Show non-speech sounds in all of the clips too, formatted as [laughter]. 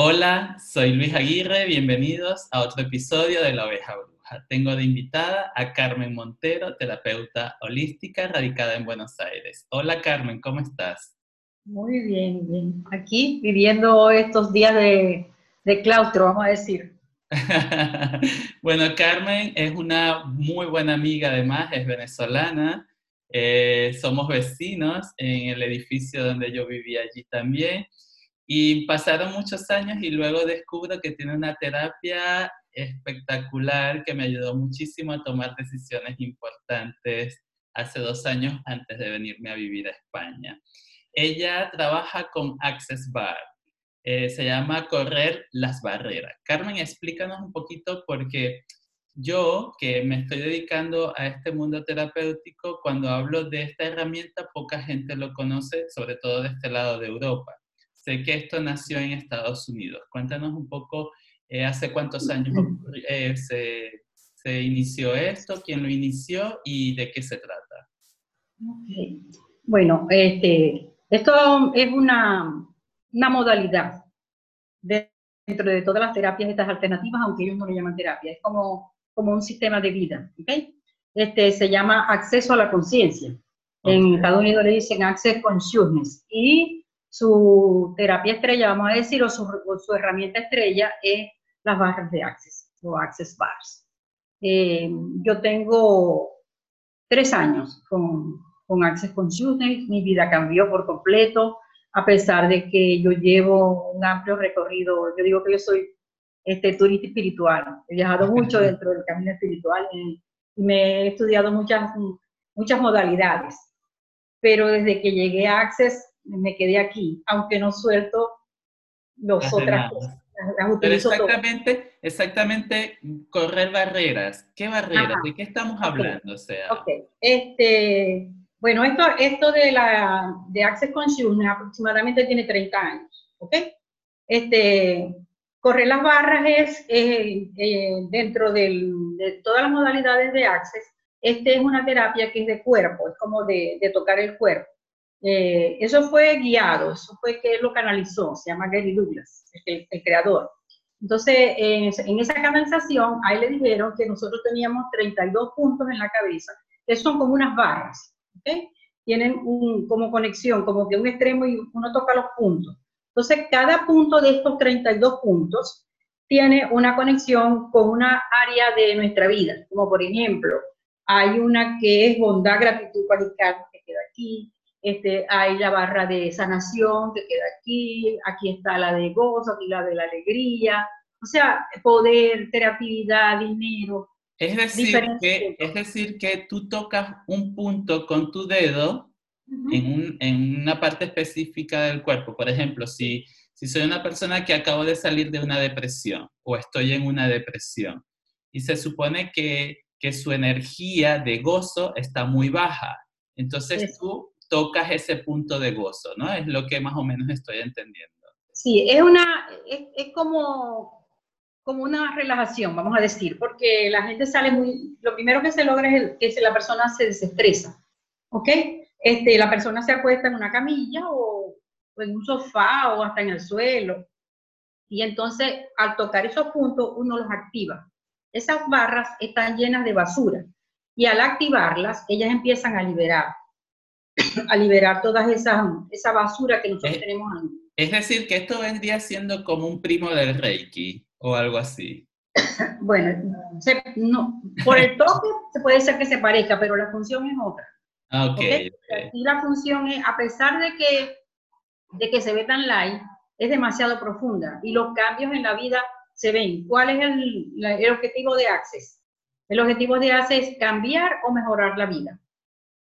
Hola, soy Luis Aguirre, bienvenidos a otro episodio de La Oveja Bruja. Tengo de invitada a Carmen Montero, terapeuta holística radicada en Buenos Aires. Hola Carmen, ¿cómo estás? Muy bien, bien. Aquí viviendo estos días de, claustro, vamos a decir. [laughs] bueno, Carmen es una muy buena amiga, además, es venezolana. Eh, somos vecinos en el edificio donde yo vivía allí también. Y pasaron muchos años y luego descubro que tiene una terapia espectacular que me ayudó muchísimo a tomar decisiones importantes hace dos años antes de venirme a vivir a España. Ella trabaja con Access Bar. Eh, se llama Correr las Barreras. Carmen, explícanos un poquito porque yo que me estoy dedicando a este mundo terapéutico, cuando hablo de esta herramienta, poca gente lo conoce, sobre todo de este lado de Europa. Sé que esto nació en Estados Unidos. Cuéntanos un poco, eh, ¿hace cuántos años eh, se, inició esto? ¿Quién lo inició y de qué se trata? Bueno, este, esto es una, una modalidad dentro de todas las terapias estas alternativas, aunque ellos no le llaman terapia, es como, como un sistema de vida, Este, se llama acceso a la conciencia. En Estados Unidos le dicen Access Consciousness. Y su terapia estrella, vamos a decir, o su, herramienta estrella es las barras de Access o Access Bars. Eh, yo tengo tres años con, con Access Consciousness, mi vida cambió por completo, a pesar de que yo llevo un amplio recorrido, yo digo que yo soy este, turista espiritual, he viajado [laughs] mucho dentro del camino espiritual y, me he estudiado muchas, muchas modalidades, pero desde que llegué a Access me quedé aquí, aunque no suelto los otras cosas. Pero exactamente, exactamente correr barreras. ¿Qué barreras? ¿De qué estamos hablando? O sea, este, bueno, esto, esto de, la, de Access Consciousness aproximadamente tiene 30 años, ¿ok? Este, correr las barras es eh, dentro del, de todas las modalidades de Access, este es una terapia que es de cuerpo, es como de, de tocar el cuerpo. Eh, eso fue guiado, eso fue que él lo canalizó, se llama Gary Douglas, el, creador. Entonces, en, esa canalización, ahí le dijeron que nosotros teníamos 32 puntos en la cabeza, que son como unas barras, ¿okay? Tienen un, como conexión, como que un extremo y uno toca los puntos. Entonces, cada punto de estos 32 puntos tiene una conexión con una área de nuestra vida, como por ejemplo, hay una que es bondad, gratitud, cualidad, que queda aquí, este, hay la barra de sanación que queda aquí, aquí está la de gozo, aquí la de la alegría, o sea, poder, creatividad, dinero. Es decir, que, es decir, que tú tocas un punto con tu dedo en, en, una parte específica del cuerpo. Por ejemplo, si, si soy una persona que acabo de salir de una depresión o estoy en una depresión y se supone que, que su energía de gozo está muy baja, entonces tú tocas ese punto de gozo, ¿no? Es lo que más o menos estoy entendiendo. Sí, es una, es, como, como una relajación, vamos a decir, porque la gente sale muy, lo primero que se logra es que la persona se desestresa, ¿ok? Este, la persona se acuesta en una camilla o, o en un sofá o hasta en el suelo. Y entonces, al tocar esos puntos, uno los activa. Esas barras están llenas de basura y al activarlas, ellas empiezan a liberar a liberar toda esa, esa basura que nosotros tenemos ahí. Es decir, que esto vendría siendo como un primo del Reiki o algo así. [coughs] bueno, no, por el toque se puede ser que se parezca, pero la función es otra. Ah, ok. Y la función es, a pesar de que, de que se ve tan light, es demasiado profunda y los cambios en la vida se ven. ¿Cuál es el, el objetivo de Access? El objetivo de Access es cambiar o mejorar la vida.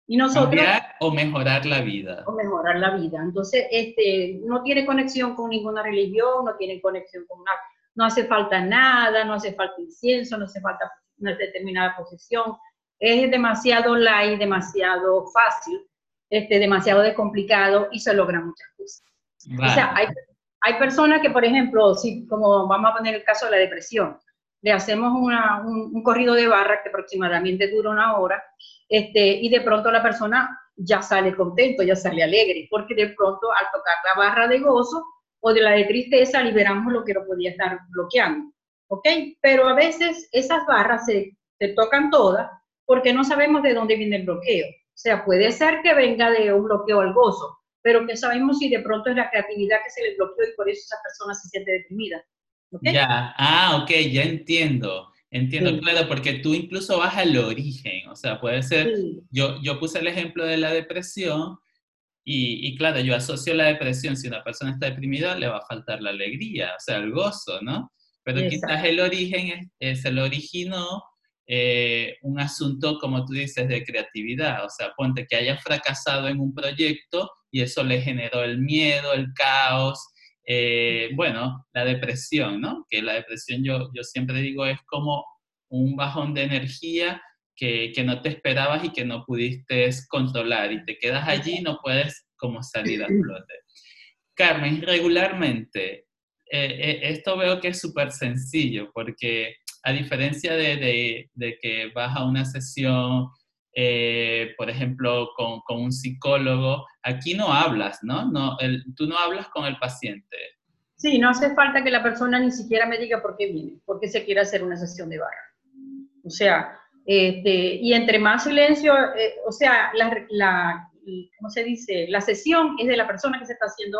Y nosotros, Cambiar o mejorar la vida. O mejorar la vida. Entonces, este, no tiene conexión con ninguna religión, no tiene conexión con nada. No hace falta nada, no hace falta incienso, no hace falta una determinada posición. Es demasiado light, demasiado fácil, este, demasiado descomplicado y se logran muchas cosas. O sea, hay, hay personas que, por ejemplo, si, como vamos a poner el caso de la depresión, le hacemos un, corrido de barra que aproximadamente dura una hora, este, y de pronto la persona ya sale contento, ya sale alegre, porque de pronto al tocar la barra de gozo, o de la de tristeza liberamos lo que lo podía estar bloqueando. ¿Ok? Pero a veces esas barras se, se tocan todas porque no sabemos de dónde viene el bloqueo. O sea, puede ser que venga de un bloqueo al gozo, pero que sabemos si de pronto es la creatividad que se le bloqueó y por eso esa persona se siente deprimida. Ya, ah, ok, ya entiendo. Entiendo, claro, porque tú incluso vas al origen, o sea, puede ser, yo, yo puse el ejemplo de la depresión y, y, claro, yo asocio la depresión, si una persona está deprimida, le va a faltar la alegría, o sea, el gozo, ¿no? Pero quizás el origen es, es el originó eh, un asunto, como tú dices, de creatividad. O sea, ponte que haya fracasado en un proyecto y eso le generó el miedo, el caos, eh, bueno, la depresión, ¿no? Que la depresión yo, yo siempre digo es como un bajón de energía que, que, no te esperabas y que no pudiste controlar y te quedas allí y no puedes como salir a [clears throat] flote. Carmen, regularmente, eh, esto veo que es súper sencillo porque a diferencia de, que vas a una sesión, eh, por ejemplo, con, un psicólogo, aquí no hablas, ¿no? no tú no hablas con el paciente. Sí, no hace falta que la persona ni siquiera me diga por qué viene, por qué se quiere hacer una sesión de barra. O sea, este, y entre más silencio, eh, o sea, la, ¿cómo se dice? La sesión es de la persona que se está haciendo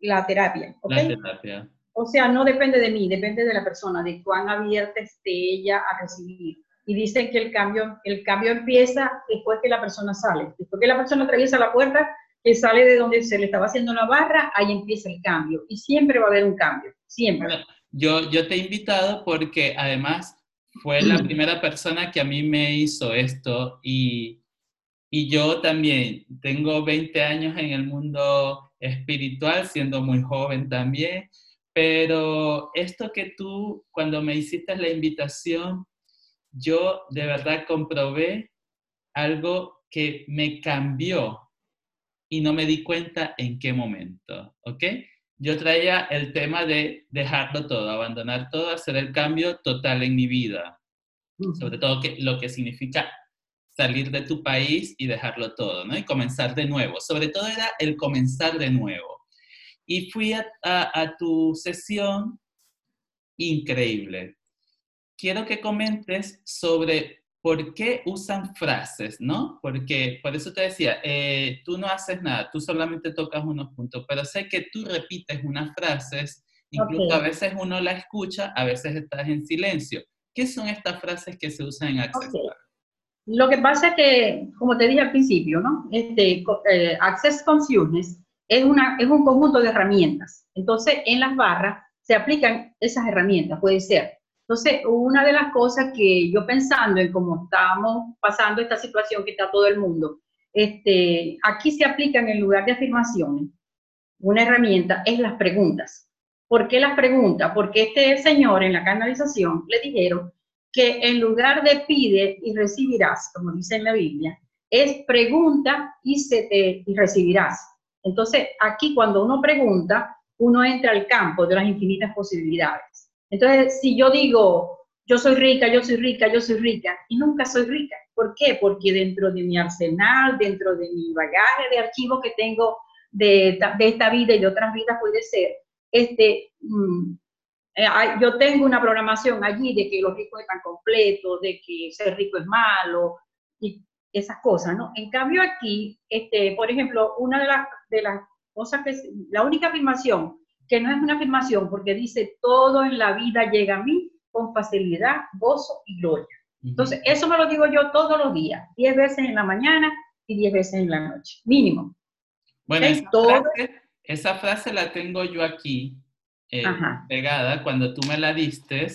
la terapia. ¿okay? La terapia. O sea, no depende de mí, depende de la persona, de cuán abierta esté ella a recibir. Y dicen que el cambio, el cambio empieza después que la persona sale. Después que la persona atraviesa la puerta, que sale de donde se le estaba haciendo la barra, ahí empieza el cambio. Y siempre va a haber un cambio, siempre. yo, yo te he invitado porque además fue la [clears throat] primera persona que a mí me hizo esto y, y yo también tengo 20 años en el mundo espiritual, siendo muy joven también. Pero esto que tú, cuando me hiciste la invitación, yo de verdad comprobé algo que me cambió y no me di cuenta en qué momento, ¿ok? Yo traía el tema de dejarlo todo, abandonar todo, hacer el cambio total en mi vida, sobre todo que, lo que significa salir de tu país y dejarlo todo, ¿no? Y comenzar de nuevo. Sobre todo era el comenzar de nuevo. Y fui a, tu sesión increíble. Quiero que comentes sobre por qué usan frases, ¿no? Porque por eso te decía, eh, tú no haces nada, tú solamente tocas unos puntos, pero sé que tú repites unas frases, incluso a veces uno la escucha, a veces estás en silencio. ¿Qué son estas frases que se usan en Access Lo que pasa es que, como te dije al principio, ¿no? Este, eh, Access Consciousness es, una, es un conjunto de herramientas. Entonces, en las barras se aplican esas herramientas, puede ser. Entonces, una de las cosas que yo pensando en cómo estamos pasando esta situación que está todo el mundo, este, aquí se aplican en lugar de afirmaciones, una herramienta es las preguntas. ¿Por qué las preguntas? Porque este señor en la canalización le dijeron que en lugar de pide y recibirás, como dice en la Biblia, es pregunta y, se te, y recibirás. Entonces, aquí cuando uno pregunta, uno entra al campo de las infinitas posibilidades. Entonces, si yo digo, yo soy rica, yo soy rica, yo soy rica, y nunca soy rica. ¿Por qué? Porque dentro de mi arsenal, dentro de mi bagaje de archivos que tengo de, esta vida y de otras vidas puede ser, este, mm, eh, yo tengo una programación allí de que los ricos están completos, de que ser rico es malo, y esas cosas, ¿no? En cambio aquí, este, por ejemplo, una de las, de las cosas que, la única afirmación, que no es una afirmación porque dice, todo en la vida llega a mí con facilidad, gozo y gloria. Entonces, eso me lo digo yo todos los días, 10 veces en la mañana y 10 veces en la noche, mínimo. Bueno, esa, frase, esa, frase, la tengo yo aquí eh, pegada cuando tú me la diste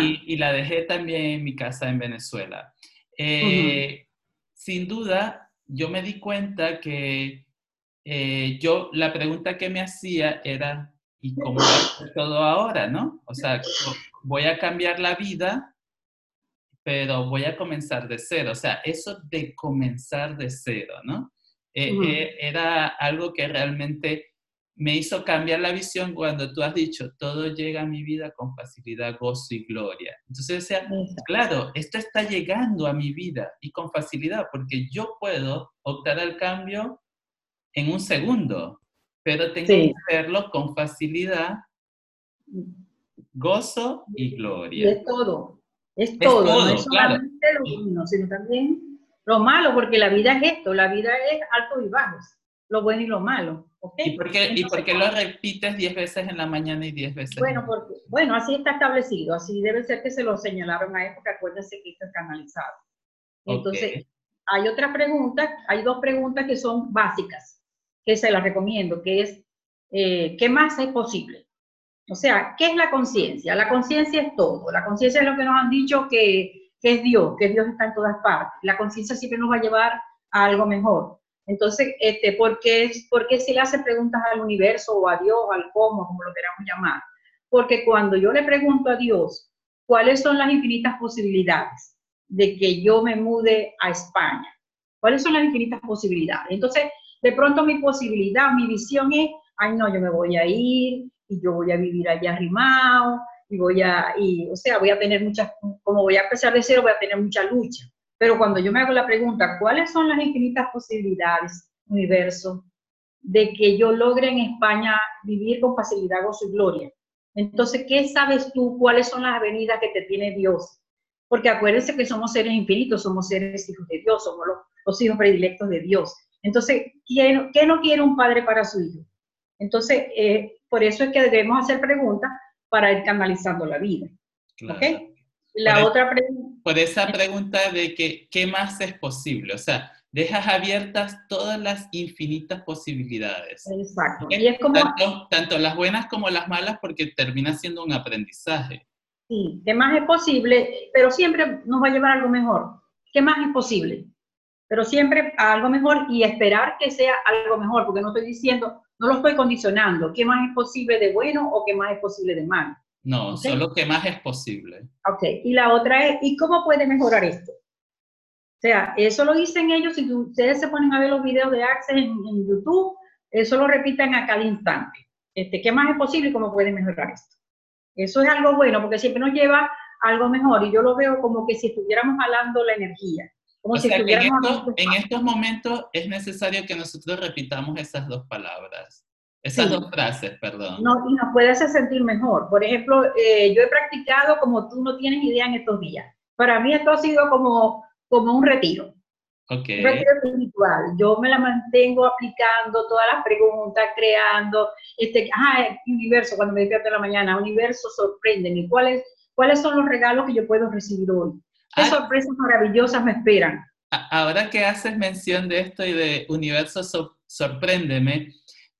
y, y, la dejé también en mi casa en Venezuela. Eh, sin duda, yo me di cuenta que eh, yo, la pregunta que me hacía era, ¿y cómo va todo ahora, no? O sea, voy a cambiar la vida, pero voy a comenzar de cero. O sea, eso de comenzar de cero, ¿no? Eh, eh, era algo que realmente me hizo cambiar la visión cuando tú has dicho, todo llega a mi vida con facilidad, gozo y gloria. Entonces, decía, claro, esto está llegando a mi vida y con facilidad, porque yo puedo optar al cambio en un segundo. pero tengo que hacerlo con facilidad, gozo y gloria. Y es todo, es todo, no es solamente lo bueno, sino también lo malo, porque la vida es esto, la vida es alto y bajos, lo bueno y lo malo. ¿Y por qué, ¿y por qué lo repites 10 veces en la mañana y 10 veces bueno, porque, bueno, así está establecido, así debe ser que se lo señalaron a él, porque acuérdense que está canalizado. Entonces, hay otra pregunta, hay dos preguntas que son básicas, que se las recomiendo, que es, eh, ¿qué más es posible? O sea, ¿qué es la conciencia? La conciencia es todo. La conciencia es lo que nos han dicho que, que es Dios, que Dios está en todas partes. La conciencia siempre nos va a llevar a algo mejor. Entonces, este, ¿por, qué, ¿por qué se le hace preguntas al universo o a Dios, al cómo, como lo queramos llamar? Porque cuando yo le pregunto a Dios cuáles son las infinitas posibilidades de que yo me mude a España, cuáles son las infinitas posibilidades. Entonces, de pronto mi posibilidad, mi visión es, ay no, yo me voy a ir y yo voy a vivir allá arrimado y voy a, y, o sea, voy a tener muchas, como voy a empezar de cero, voy a tener mucha lucha. Pero cuando yo me hago la pregunta, ¿cuáles son las infinitas posibilidades, universo, de que yo logre en España vivir con facilidad, gozo y gloria? Entonces, ¿qué sabes tú? ¿Cuáles son las avenidas que te tiene Dios? Porque acuérdense que somos seres infinitos, somos seres hijos de Dios, somos los, hijos predilectos de Dios. Entonces, ¿qué, ¿qué, no quiere un padre para su hijo? Entonces, eh, por eso es que debemos hacer preguntas para ir canalizando la vida. ¿Ok? La otra pregunta. Por esa pregunta de que, ¿qué más es posible? O sea, dejas abiertas todas las infinitas posibilidades. Exacto. Y es como... Tanto, las buenas como las malas porque termina siendo un aprendizaje. Sí, ¿qué más es posible? Pero siempre nos va a llevar a algo mejor. ¿Qué más es posible? Pero siempre a algo mejor y esperar que sea algo mejor, porque no estoy diciendo, no lo estoy condicionando. ¿Qué más es posible de bueno o qué más es posible de malo? No, solo que más es posible. Ok, y la otra es, ¿y cómo puede mejorar esto? O sea, eso lo dicen ellos, si ustedes se ponen a ver los videos de Access en, YouTube, eso lo repiten a cada instante. Este, ¿Qué más es posible y cómo puede mejorar esto? Eso es algo bueno, porque siempre nos lleva a algo mejor, y yo lo veo como que si estuviéramos jalando la energía. Como si en estos momentos es necesario que nosotros repitamos esas dos palabras. Esas dos frases, perdón. No, y nos puede hacer sentir mejor. Por ejemplo, eh, yo he practicado como tú no tienes idea en estos días. Para mí esto ha sido como, como un retiro. Okay. Un retiro espiritual. Yo me la mantengo aplicando todas las preguntas, creando. Este, ah, universo, cuando me despierto en la mañana, universo, sorpréndeme. ¿Cuáles, ¿Cuáles son los regalos que yo puedo recibir hoy? ¿Qué ah. sorpresas maravillosas me esperan? Ahora que haces mención de esto y de universo, sorpréndeme,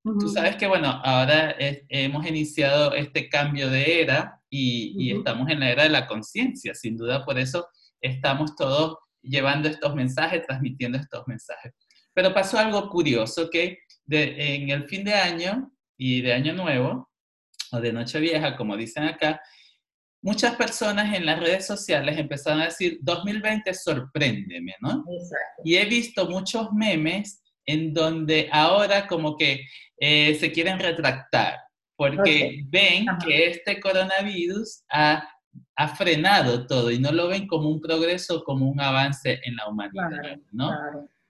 Tú sabes que, bueno, ahora hemos iniciado este cambio de era y, estamos en la era de la conciencia, sin duda por eso estamos todos llevando estos mensajes, transmitiendo estos mensajes. Pero pasó algo curioso que en el fin de año y de año nuevo, o de noche vieja, como dicen acá, muchas personas en las redes sociales empezaron a decir, 2020 sorpréndeme, ¿no? Exacto. Y he visto muchos memes en donde ahora como que eh, se quieren retractar porque ven que este coronavirus ha, ha, frenado todo y no lo ven como un progreso, como un avance en la humanidad, ¿no?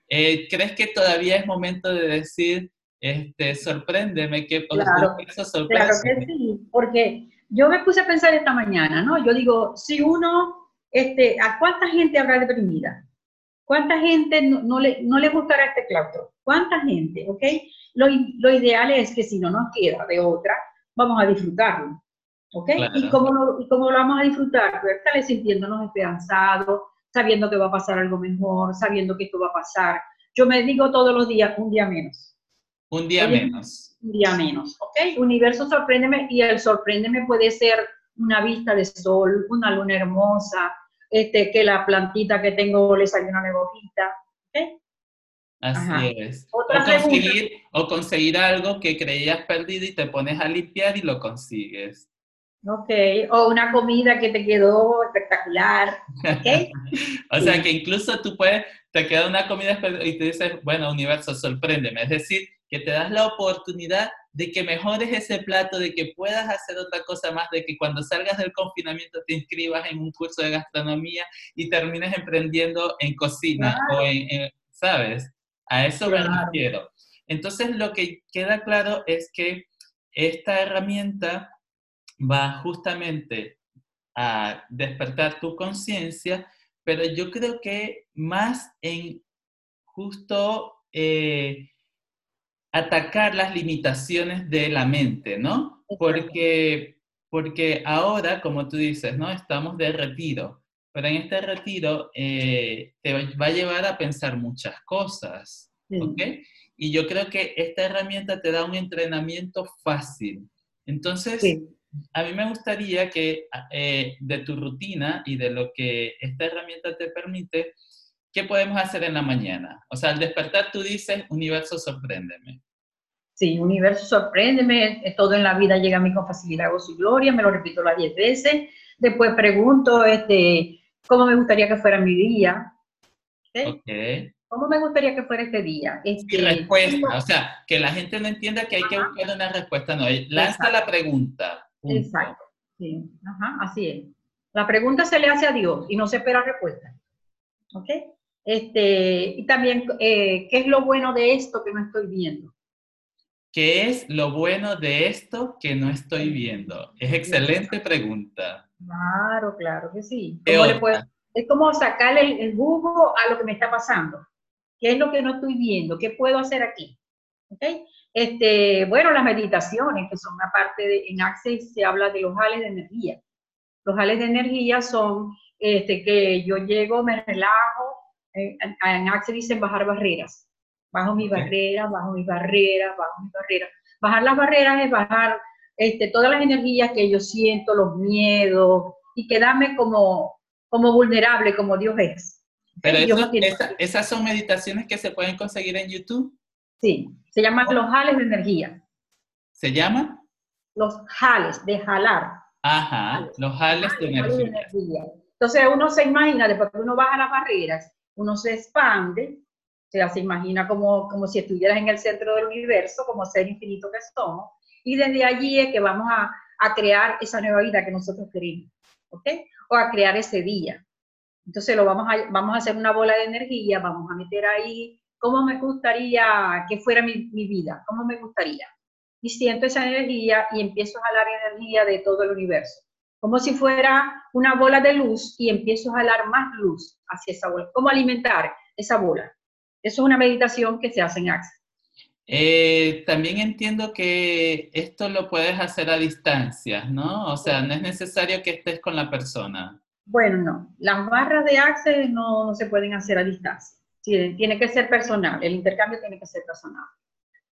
Eh, ¿Crees que todavía es momento de decir, este, sorpréndeme, que claro, claro que sí, porque yo me puse a pensar esta mañana, ¿no? Yo digo, si uno, este, ¿a cuánta gente habrá deprimida? ¿Cuánta gente no, le, no le gustará este claustro? ¿Cuánta gente? ¿Ok? Lo, lo, ideal es que si no nos queda de otra, vamos a disfrutarlo. ¿Ok? ¿Y, cómo lo, ¿Y cómo lo vamos a disfrutar? Pues estarle sintiéndonos esperanzados, sabiendo que va a pasar algo mejor, sabiendo que esto va a pasar. Yo me digo todos los días, un día menos. Un día menos. Un día menos, ¿ok? Universo sorpréndeme y el sorpréndeme puede ser una vista de sol, una luna hermosa, este, que la plantita que tengo le salió una nebojita. Así es. O conseguir, o conseguir, algo que creías perdido y te pones a limpiar y lo consigues. Ok, o una comida que te quedó espectacular. Okay. [laughs] o sea que incluso tú puedes, te queda una comida y te dices, bueno, universo, sorpréndeme. Es decir, que te das la oportunidad de que mejores ese plato, de que puedas hacer otra cosa más, de que cuando salgas del confinamiento te inscribas en un curso de gastronomía y termines emprendiendo en cocina o en, ¿sabes? A eso me refiero. Entonces, lo que queda claro es que esta herramienta va justamente a despertar tu conciencia, pero yo creo que más en justo eh, atacar las limitaciones de la mente, ¿no? Porque, porque ahora, como tú dices, ¿no? Estamos de retiro, pero en este retiro eh, te va a llevar a pensar muchas cosas, ¿ok? Y yo creo que esta herramienta te da un entrenamiento fácil. Entonces, a mí me gustaría que eh, de tu rutina y de lo que esta herramienta te permite, ¿qué podemos hacer en la mañana? O sea, al despertar tú dices, universo, sorpréndeme. Sí, universo, sorpréndeme, eh, todo en la vida llega a mí con facilidad, gozo y gloria, me lo repito las 10 veces. Después pregunto, este, ¿cómo me gustaría que fuera mi día? ¿Cómo me gustaría que fuera este día? Este, respuesta, o sea, que la gente no entienda que hay que buscar una respuesta, no, lanza la pregunta. Exacto, sí, Ajá, así es. La pregunta se le hace a Dios y no se espera respuesta. ¿Ok? Este, y también, eh, ¿qué es lo bueno de esto que no estoy viendo? ¿Qué es lo bueno de esto que no estoy viendo? Es excelente pregunta. Claro, claro que sí. es como sacarle el, jugo a lo que me está pasando. ¿Qué es lo que no estoy viendo? ¿Qué puedo hacer aquí? ¿Ok? Este, bueno, las meditaciones, que son una parte de, en Access se habla de los jales de energía. Los jales de energía son este, que yo llego, me relajo, en Access dicen bajar barreras. Bajo mis barreras, bajo mis barreras, bajo mis barreras. Bajar las barreras es bajar este, todas las energías que yo siento, los miedos, y quedarme como, como vulnerable, como Dios es. Pero esas son meditaciones que se pueden conseguir en YouTube. Sí, se llaman los jales de energía. ¿Se llama? Los jales, de jalar. Ajá, los jales, de, energía. Entonces uno se imagina, después que uno baja las barreras, uno se expande, o sea, se imagina como, como si estuvieras en el centro del universo, como ser infinito que somos, y desde allí es que vamos a, a crear esa nueva vida que nosotros queremos, ¿ok? O a crear ese día. Entonces lo vamos a, vamos a hacer una bola de energía, vamos a meter ahí cómo me gustaría que fuera mi, vida, cómo me gustaría. Y siento esa energía y empiezo a jalar energía de todo el universo, como si fuera una bola de luz y empiezo a jalar más luz hacia esa bola. ¿Cómo alimentar esa bola? Eso es una meditación que se hace en Access. Eh, también entiendo que esto lo puedes hacer a distancia, ¿no? O sea, no es necesario que estés con la persona. Bueno, no. Las barras de Access no se pueden hacer a distancia tiene que ser personal, el intercambio tiene que ser personal.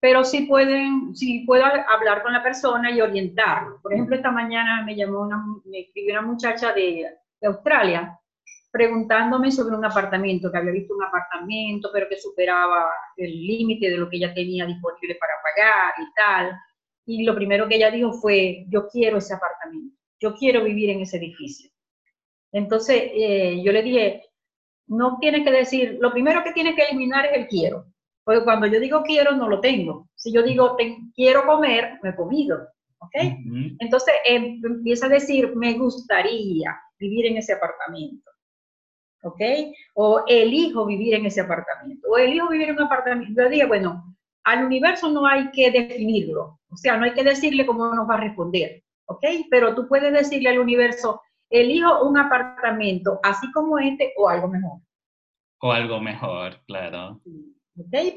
Pero sí pueden, sí puedo hablar con la persona y orientarlo. Por ejemplo, esta mañana me llamó una, me escribió una muchacha de, Australia preguntándome sobre un apartamento, que había visto un apartamento, pero que superaba el límite de lo que ella tenía disponible para pagar y tal. Y lo primero que ella dijo fue, yo quiero ese apartamento, yo quiero vivir en ese edificio. Entonces, eh, yo le dije, no tiene que decir, lo primero que tiene que eliminar es el quiero. Porque cuando yo digo quiero, no lo tengo. Si yo digo quiero comer, me he comido. ¿Ok? Entonces em, empieza a decir, me gustaría vivir en ese apartamento. ¿Ok? O elijo vivir en ese apartamento. O elijo vivir en un apartamento. Yo digo, bueno, al universo no hay que definirlo. O sea, no hay que decirle cómo nos va a responder. ¿Ok? Pero tú puedes decirle al universo, elijo un apartamento así como este o algo mejor. O algo mejor, claro.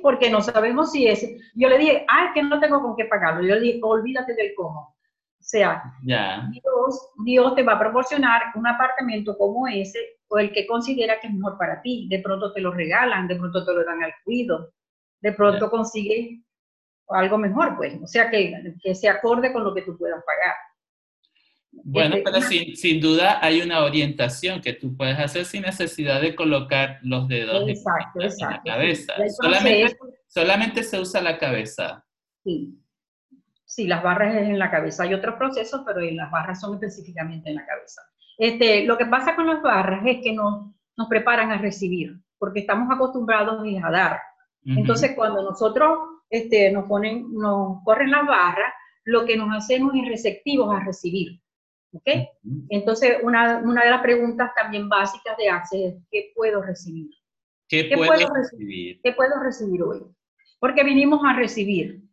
Porque no sabemos si es. Yo le dije, ah, es que no tengo con qué pagarlo. Yo le dije, olvídate del cómo. O sea, Dios, Dios te va a proporcionar un apartamento como ese o el que considera que es mejor para ti. De pronto te lo regalan, de pronto te lo dan al cuido, de pronto consigue algo mejor, pues. O sea, que, que se acorde con lo que tú puedas pagar. Bueno, pero sin, duda hay una orientación que tú puedes hacer sin necesidad de colocar los dedos en la cabeza. Solamente, se usa la cabeza. Sí. Sí, las barras es en la cabeza. Hay otros procesos, pero las barras son específicamente en la cabeza. Este, lo que pasa con las barras es que nos, nos preparan a recibir, porque estamos acostumbrados a dar. Entonces, cuando nosotros este, nos ponen, nos corren las barras, lo que nos hacemos es receptivos a recibir. ¿Ok? Entonces, una, una, de las preguntas también básicas de Access es, ¿qué puedo recibir? ¿Qué, puedo, recibir? ¿Qué puedo recibir hoy? porque vinimos a recibir.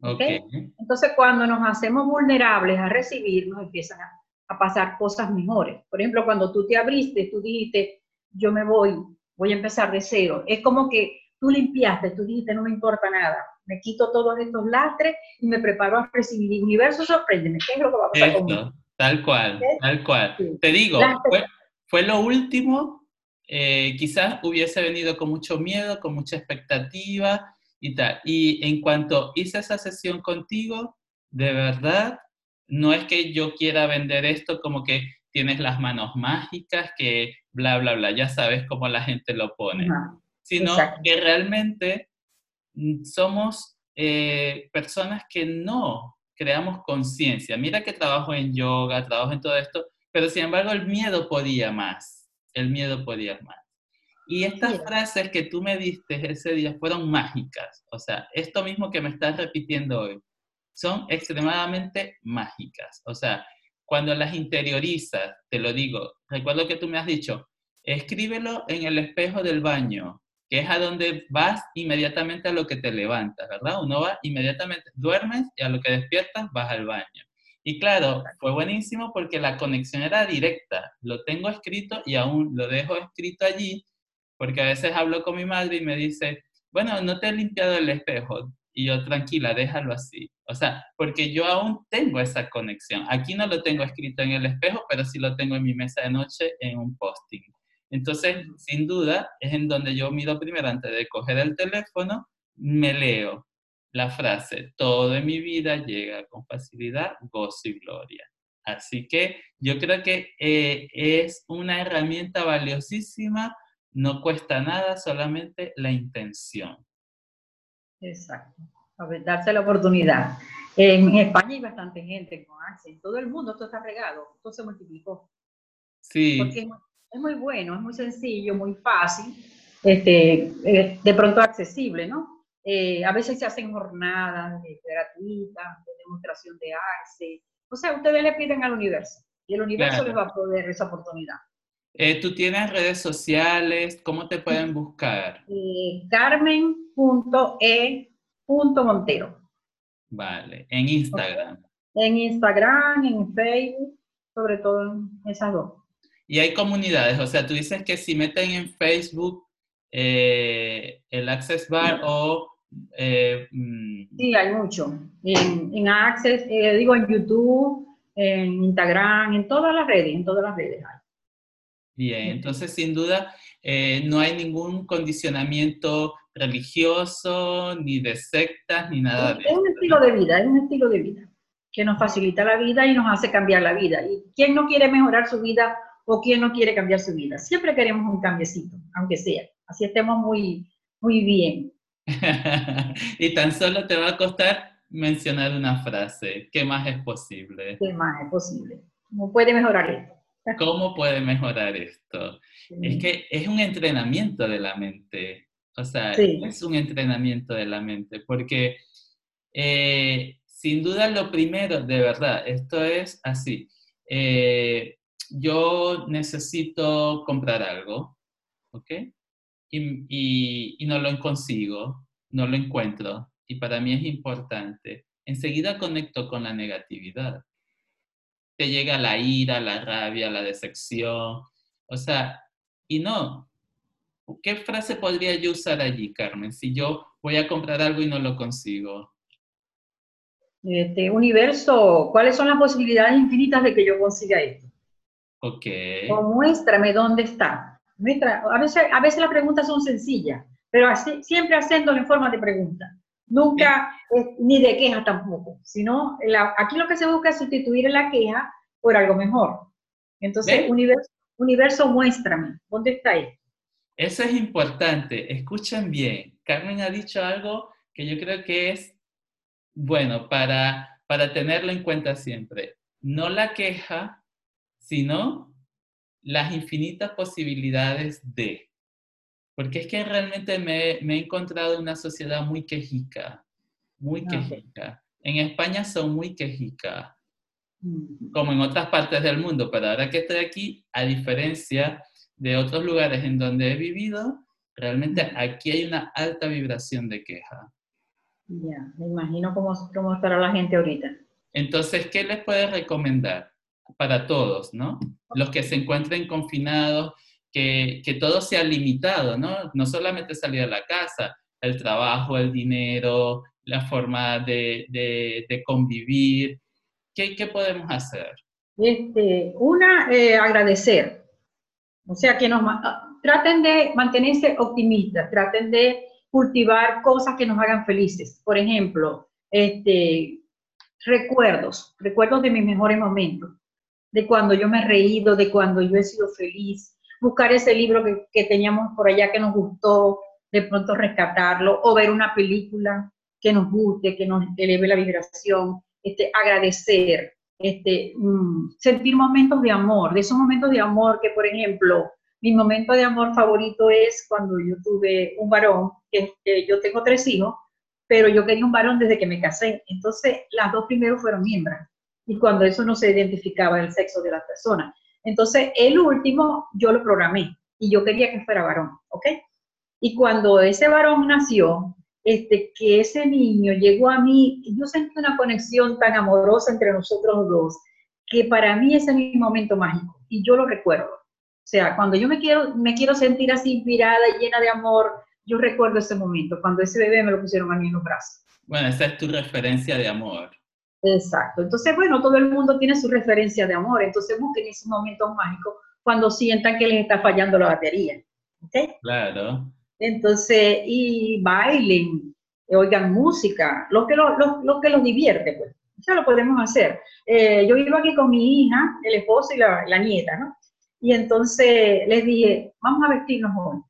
Okay. Entonces, cuando nos hacemos vulnerables a recibir, nos empiezan a, a, pasar cosas mejores. Por ejemplo, cuando tú te abriste, tú dijiste, yo me voy, voy a empezar de cero. Es como que tú limpiaste, tú dijiste, no me importa nada, me quito todos estos lastres y me preparo a recibir. El universo, sorpréndeme, ¿qué es lo que va a pasar conmigo? Tal cual, tal cual. Te digo, fue, fue, lo último, eh, quizás hubiese venido con mucho miedo, con mucha expectativa, y tal. Y en cuanto hice esa sesión contigo, de verdad, no es que yo quiera vender esto como que tienes las manos mágicas, que bla, bla, bla, ya sabes cómo la gente lo pone, sino que realmente somos eh, personas que no creamos conciencia. Mira que trabajo en yoga, trabajo en todo esto, pero sin embargo el miedo podía más, el miedo podía más. Y estas frases que tú me diste ese día fueron mágicas. O sea, esto mismo que me estás repitiendo hoy, son extremadamente mágicas. O sea, cuando las interiorizas, te lo digo, recuerdo que tú me has dicho, escríbelo en el espejo del baño, que es a donde vas inmediatamente a lo que te levantas, ¿verdad? Uno va inmediatamente, duermes y a lo que despiertas vas al baño. Y claro, fue buenísimo porque la conexión era directa. Lo tengo escrito y aún lo dejo escrito allí porque a veces hablo con mi madre y me dice, bueno, no te he limpiado el espejo. Y yo, tranquila, déjalo así. O sea, porque yo aún tengo esa conexión. Aquí no lo tengo escrito en el espejo, pero sí lo tengo en mi mesa de noche en un posting. Entonces, sin duda, es en donde yo miro primero, antes de coger el teléfono, me leo la frase, todo en mi vida llega con facilidad, gozo y gloria. Así que yo creo que eh, es una herramienta valiosísima no cuesta nada, solamente la intención. Exacto. A ver, darse la oportunidad. En España hay bastante gente con. En todo el mundo esto está regado. Esto se multiplicó. Sí. Porque es muy bueno, es muy sencillo, muy fácil, este, eh, de pronto accesible, ¿no? Eh, a veces se hacen jornadas gratuitas, de demostración de Access. O sea, ustedes le piden al universo y el universo les va a poder esa oportunidad. Eh, ¿Tú tienes redes sociales? ¿Cómo te pueden buscar? Eh, Carmen.e.montero. Vale, en Instagram. En Instagram, en Facebook, sobre todo en esas dos. Y hay comunidades, o sea, tú dices que si meten en Facebook eh, el Access Bar o... Mm, sí, hay mucho. En, en Access, digo en YouTube, en Instagram, en todas las redes, en todas las redes hay. Bien, entonces sin duda eh, no hay ningún condicionamiento religioso, ni de sectas, ni nada de eso. Es un estilo de vida, es un estilo de vida que nos facilita la vida y nos hace cambiar la vida. ¿Y quién no quiere mejorar su vida o quién no quiere cambiar su vida? Siempre queremos un cambiecito, aunque sea. Así estemos muy, muy bien. [laughs] y tan solo te va a costar mencionar una frase. ¿Qué más es posible? ¿Qué más es posible? ¿Cómo puede mejorar esto? [laughs] ¿Cómo puede mejorar esto? Es que es un entrenamiento de la mente. O sea, es un entrenamiento de la mente, porque eh, sin duda lo primero, de verdad, esto es así. Eh, yo necesito comprar algo, ¿ok? Y, no lo consigo, no lo encuentro, y para mí es importante. Enseguida conecto con la negatividad te llega la ira, la rabia, la decepción. O sea, y no. ¿Qué frase podría yo usar allí, Carmen, si yo voy a comprar algo y no lo consigo? Este universo, ¿cuáles son las posibilidades infinitas de que yo consiga esto? Ok. O muéstrame dónde está. a, veces, a veces las preguntas son sencillas, pero así, siempre haciéndolo en forma de pregunta. Nunca, ni de queja tampoco, sino aquí lo que se busca es sustituir la queja por algo mejor. Entonces, universo, universo, muéstrame, ¿dónde está él? Eso es importante, escuchen bien. Carmen ha dicho algo que yo creo que es bueno para, para tenerlo en cuenta siempre. No la queja, sino las infinitas posibilidades de. Porque es que realmente me, me he encontrado en una sociedad muy quejica, muy ah, quejica. En España son muy quejica, como en otras partes del mundo, pero ahora que estoy aquí, a diferencia de otros lugares en donde he vivido, Realmente aquí hay una alta vibración de queja. Ya, me imagino cómo, cómo estará la gente ahorita. Entonces, ¿qué les puedes recomendar para todos, no? Los que se encuentren confinados, que, que todo sea limitado, ¿no? No solamente salir a la casa, el trabajo, el dinero, la forma de, de, convivir. ¿Qué, ¿Qué, podemos hacer? Este, una, eh, agradecer. O sea, que nos ah, traten de mantenerse optimistas, traten de cultivar cosas que nos hagan felices. Por ejemplo, este, recuerdos, recuerdos de mis mejores momentos, de cuando yo me he reído, de cuando yo he sido feliz, buscar ese libro que, que teníamos por allá que nos gustó, de pronto rescatarlo, o ver una película que nos guste, que nos eleve la vibración, este, agradecer, este, mm, sentir momentos de amor, de esos momentos de amor que, por ejemplo, mi momento de amor favorito es cuando yo tuve un varón, que, yo tengo tres hijos, pero yo quería un varón desde que me casé. Entonces, las dos primeros fueron hembras. Y cuando eso no se identificaba el sexo de la persona. Entonces, el último yo lo programé y yo quería que fuera varón, ¿ok? Y cuando ese varón nació, este, que ese niño llegó a mí, yo sentí una conexión tan amorosa entre nosotros dos, que para mí ese es mi momento mágico y yo lo recuerdo. O sea, cuando yo me quiero, me quiero sentir así inspirada y llena de amor, yo recuerdo ese momento, cuando ese bebé me lo pusieron a mí en los brazos. Bueno, esa es tu referencia de amor. Exacto. Entonces, bueno, todo el mundo tiene su referencia de amor, entonces busquen esos momentos mágicos cuando sientan que les está fallando la batería. ¿Okay? Claro. Entonces, y bailen, oigan música, lo que, lo, lo, que los divierte, pues. Eso lo podemos hacer. Eh, yo vivo aquí con mi hija, el esposo y la, la, nieta, ¿no? Y entonces les dije, vamos a vestirnos hoy.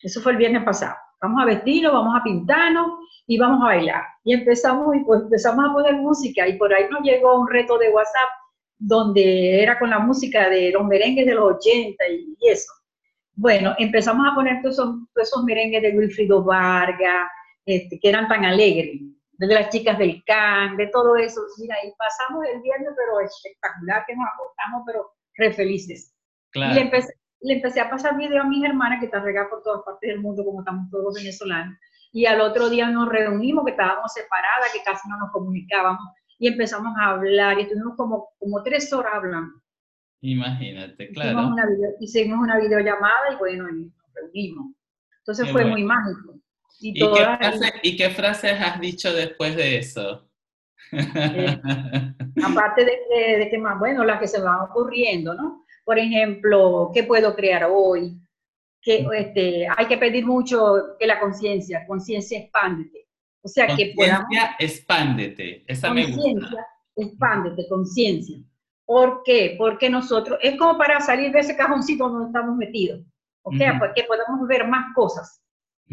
Eso fue el viernes pasado. Vamos a vestirnos, vamos a pintarnos y vamos a bailar. Y empezamos, y pues empezamos a poner música y por ahí nos llegó un reto de WhatsApp donde era con la música de los merengues de los 80 y, y eso. Bueno, empezamos a poner todos esos, merengues de Wilfrido Vargas, este, que eran tan alegres, de las chicas del CAN, de todo eso. Mira, y pasamos el viernes, pero espectacular, que nos acostamos, pero re felices. Y le empecé, le empecé a pasar video a mis hermanas, que están regadas por todas partes del mundo, como estamos todos venezolanos. Y al otro día nos reunimos, que estábamos separadas, que casi no nos comunicábamos, y empezamos a hablar, y estuvimos como, como tres horas hablando. Imagínate, claro. Hicimos una, videollamada y bueno, nos reunimos. Entonces fue muy mágico. ¿Y, qué frases has dicho después de eso? Eh, aparte de que, más, bueno, las que se van ocurriendo, ¿no? Por ejemplo, ¿qué puedo crear hoy? Que este, hay que pedir mucho que la conciencia, conciencia expándete. O sea, que podamos... expándete, esa me gusta. expándete, conciencia. ¿Por qué? Porque nosotros, es como para salir de ese cajoncito donde estamos metidos, ¿ok? Porque podemos ver más cosas.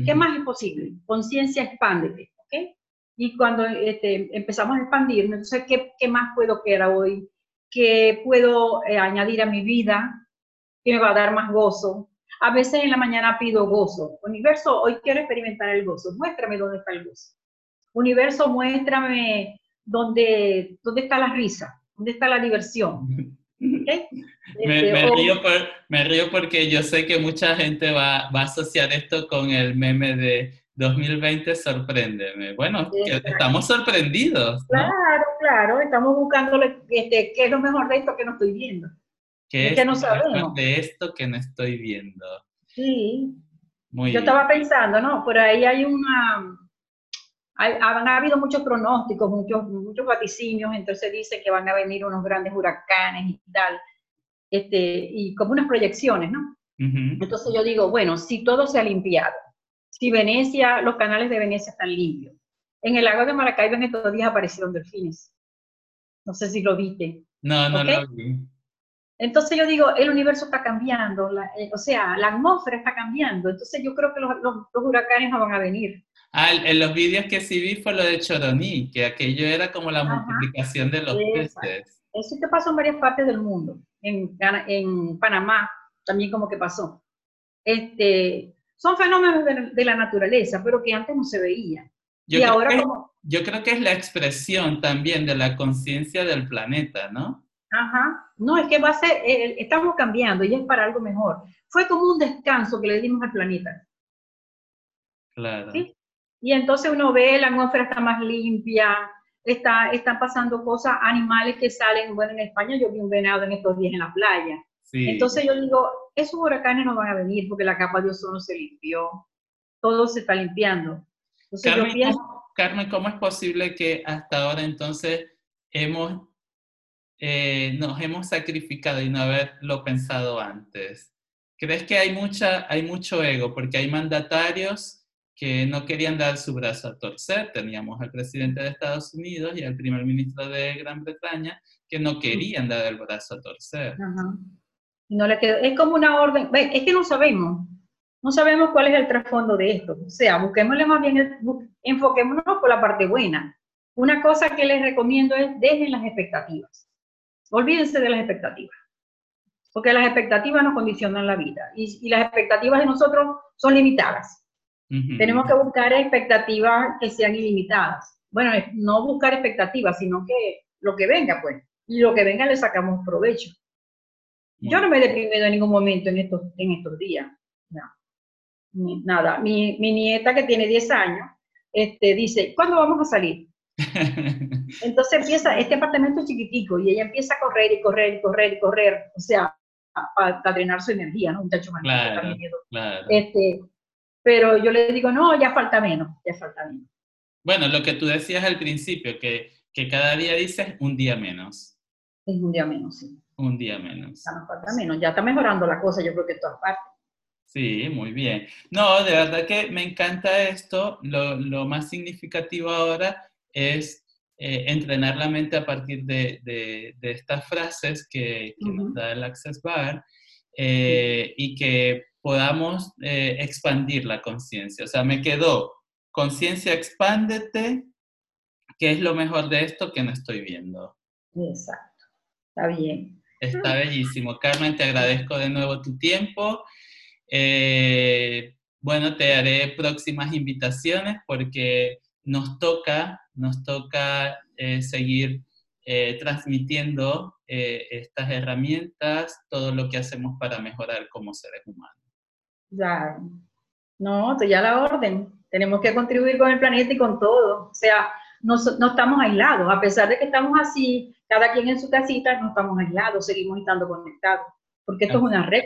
¿Qué más es posible? Conciencia expándete, ¿ok? Y cuando este, empezamos a expandirnos, entonces, ¿qué, ¿qué, más puedo crear hoy? ¿Qué puedo eh, añadir a mi vida? ¿Qué me va a dar más gozo? A veces en la mañana pido gozo. Universo, hoy quiero experimentar el gozo. Muéstrame dónde está el gozo. Universo, muéstrame dónde, dónde está la risa ¿Dónde está la diversión? [laughs] me, este, me, río porque yo sé que mucha gente va, va, a asociar esto con el meme de 2020 sorpréndeme. Bueno, estamos sorprendidos. Claro, claro, estamos buscando este, qué es lo mejor de esto que no estoy viendo. ¿Qué es, que no sabemos? de esto que no estoy viendo? Sí. Muy yo estaba pensando, ¿no? Por ahí hay una, han habido muchos pronósticos, muchos, muchos vaticinios, entonces dice que van a venir unos grandes huracanes y tal, este, y como unas proyecciones, ¿no? Entonces yo digo, bueno, si todo se ha limpiado, si Venecia, los canales de Venecia están limpios, en el lago de Maracaibo en estos días aparecieron delfines. No sé si lo viste. No, no lo vi. Entonces yo digo, el universo está cambiando, eh, o sea, la atmósfera está cambiando, entonces yo creo que los, los huracanes no van a venir. Ah, en los vídeos que sí vi fue lo de Choroní, que aquello era como la multiplicación de los peces. Eso te pasó en varias partes del mundo. En, en Panamá también como que pasó. Este, son fenómenos de, la naturaleza, pero que antes no se veían. Yo, y creo ahora que, yo creo que es la expresión también de la conciencia del planeta, ¿no? Ajá. No, es que va a ser, eh, estamos cambiando y es para algo mejor. Fue como un descanso que le dimos al planeta Claro. Y entonces uno ve, la atmósfera está más limpia, está, están pasando cosas, animales que salen, bueno, en España yo vi un venado en estos días en la playa. Entonces yo digo, esos huracanes no van a venir porque la capa de ozono se limpió, todo se está limpiando. Carmen, ¿cómo, es posible que hasta ahora entonces hemos, eh, nos hemos sacrificado y no haberlo pensado antes? ¿Crees que hay, mucha, hay mucho ego? Porque hay mandatarios que no querían dar su brazo a torcer. Teníamos al presidente de Estados Unidos y al primer ministro de Gran Bretaña que no querían dar el brazo a torcer. No le quedó. Es como una orden. Es que no sabemos. No sabemos cuál es el trasfondo de esto. O sea, busquémosle más bien, enfoquémonos por la parte buena. Una cosa que les recomiendo es dejen las expectativas. Olvídense de las expectativas. Porque las expectativas nos condicionan la vida. Y, y las expectativas de nosotros son limitadas. Tenemos que buscar expectativas que sean ilimitadas. Bueno, no buscar expectativas, sino que lo que venga, pues. Y lo que venga le sacamos provecho. Yo no me he deprimido en ningún momento en estos, en estos días. Nada. Mi, mi, nieta que tiene 10 años este, dice, ¿cuándo vamos a salir? [laughs] Entonces empieza, este apartamento es chiquitico y ella empieza a correr y correr y correr y correr, o sea, para drenar su energía, ¿no? Un muchacho más claro, claro. Este, pero yo le digo, no, ya falta menos, ya falta menos. Bueno, lo que tú decías al principio, que, que cada día dices un día menos. Es un día menos, sí. Un día menos. Ya falta menos, ya está mejorando la cosa, yo creo que en todas partes. Sí, muy bien. No, de verdad que me encanta esto. Lo, lo más significativo ahora es eh, entrenar la mente a partir de, de, estas frases que, que nos da el Access Bar eh, y que podamos eh, expandir la conciencia. O sea, me quedó conciencia expándete, ¿qué es lo mejor de esto que no estoy viendo? Exacto, está bien. Está bellísimo. Carmen, te agradezco de nuevo tu tiempo. Eh, bueno, te haré próximas invitaciones porque nos toca, nos toca eh, seguir transmitiendo estas herramientas, todo lo que hacemos para mejorar como seres humanos. Ya, no, estoy ya la orden. Tenemos que contribuir con el planeta y con todo. O sea, no, no, estamos aislados. A pesar de que estamos así, cada quien en su casita, no estamos aislados, seguimos estando conectados. Porque esto es una red.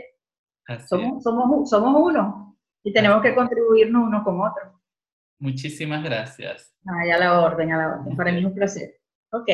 Somos, somos, somos uno y tenemos que contribuirnos uno con otro. Muchísimas gracias. Ah, ya la orden, a la orden. Para mí es un placer. Ok.